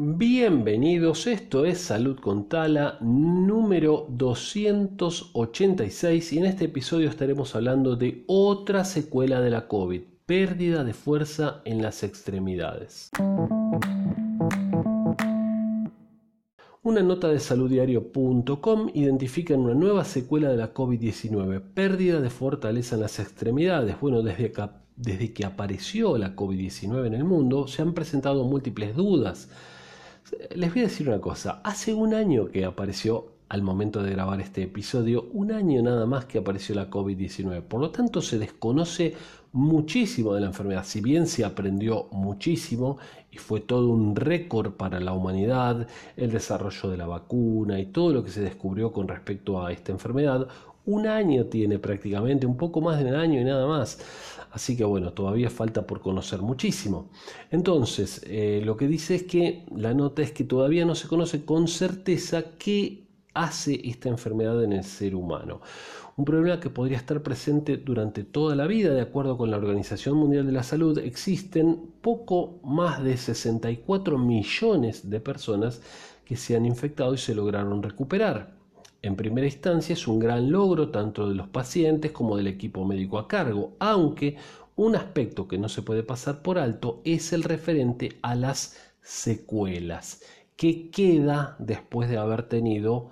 Bienvenidos, esto es Salud con Tala número 286 y en este episodio estaremos hablando de otra secuela de la COVID, pérdida de fuerza en las extremidades. Una nota de saluddiario.com identifica una nueva secuela de la COVID-19, pérdida de fortaleza en las extremidades. Bueno, desde desde que apareció la COVID-19 en el mundo se han presentado múltiples dudas les voy a decir una cosa, hace un año que apareció al momento de grabar este episodio, un año nada más que apareció la COVID-19. Por lo tanto, se desconoce muchísimo de la enfermedad. Si bien se aprendió muchísimo y fue todo un récord para la humanidad, el desarrollo de la vacuna y todo lo que se descubrió con respecto a esta enfermedad, un año tiene prácticamente, un poco más de un año y nada más. Así que bueno, todavía falta por conocer muchísimo. Entonces, eh, lo que dice es que la nota es que todavía no se conoce con certeza qué hace esta enfermedad en el ser humano. Un problema que podría estar presente durante toda la vida, de acuerdo con la Organización Mundial de la Salud, existen poco más de 64 millones de personas que se han infectado y se lograron recuperar. En primera instancia es un gran logro tanto de los pacientes como del equipo médico a cargo, aunque un aspecto que no se puede pasar por alto es el referente a las secuelas que queda después de haber tenido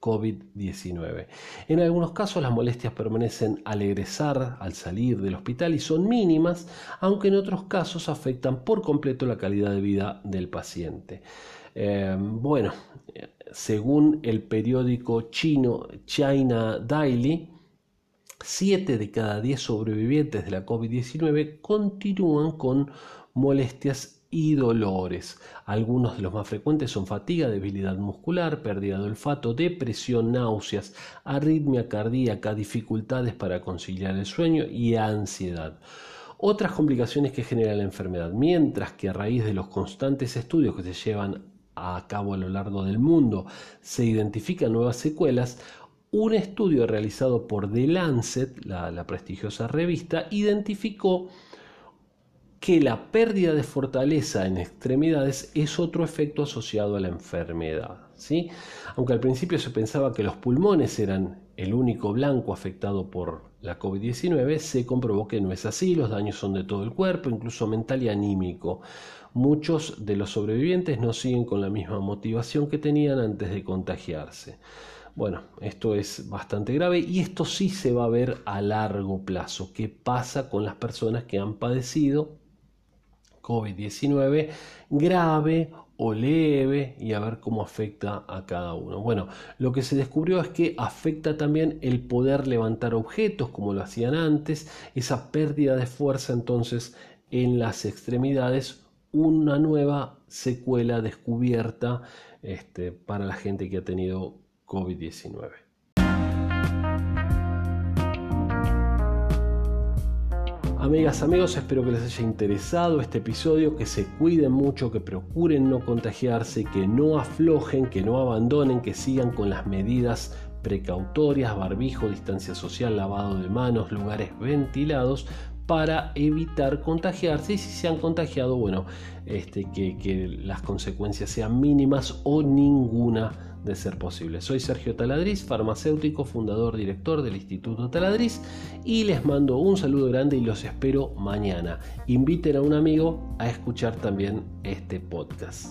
COVID-19. En algunos casos las molestias permanecen al egresar, al salir del hospital y son mínimas, aunque en otros casos afectan por completo la calidad de vida del paciente. Eh, bueno, según el periódico chino China Daily, 7 de cada 10 sobrevivientes de la COVID-19 continúan con molestias y dolores. Algunos de los más frecuentes son fatiga, debilidad muscular, pérdida de olfato, depresión, náuseas, arritmia cardíaca, dificultades para conciliar el sueño y ansiedad. Otras complicaciones que genera la enfermedad, mientras que a raíz de los constantes estudios que se llevan a cabo a lo largo del mundo se identifican nuevas secuelas, un estudio realizado por The Lancet, la, prestigiosa revista, identificó que la pérdida de fortaleza en extremidades es otro efecto asociado a la enfermedad. ¿sí? Aunque al principio se pensaba que los pulmones eran el único blanco afectado por la COVID-19, se comprobó que no es así, los daños son de todo el cuerpo, incluso mental y anímico. Muchos de los sobrevivientes no siguen con la misma motivación que tenían antes de contagiarse. Bueno, esto es bastante grave y esto sí se va a ver a largo plazo. ¿Qué pasa con las personas que han padecido COVID-19 grave o leve y a ver cómo afecta a cada uno. Bueno, lo que se descubrió es que afecta también el poder levantar objetos como lo hacían antes, esa pérdida de fuerza entonces en las extremidades, una nueva secuela descubierta este, para la gente que ha tenido COVID-19. Amigas, amigos, espero que les haya interesado este episodio, que se cuiden mucho, que procuren no contagiarse, que no aflojen, que no abandonen, que sigan con las medidas precautorias, barbijo, distancia social, lavado de manos, lugares ventilados para evitar contagiarse. Y si se han contagiado, bueno, este, que, que las consecuencias sean mínimas o ninguna de ser posible. Soy Sergio Taladriz, farmacéutico, fundador, director del Instituto Taladriz y les mando un saludo grande y los espero mañana. Inviten a un amigo a escuchar también este podcast.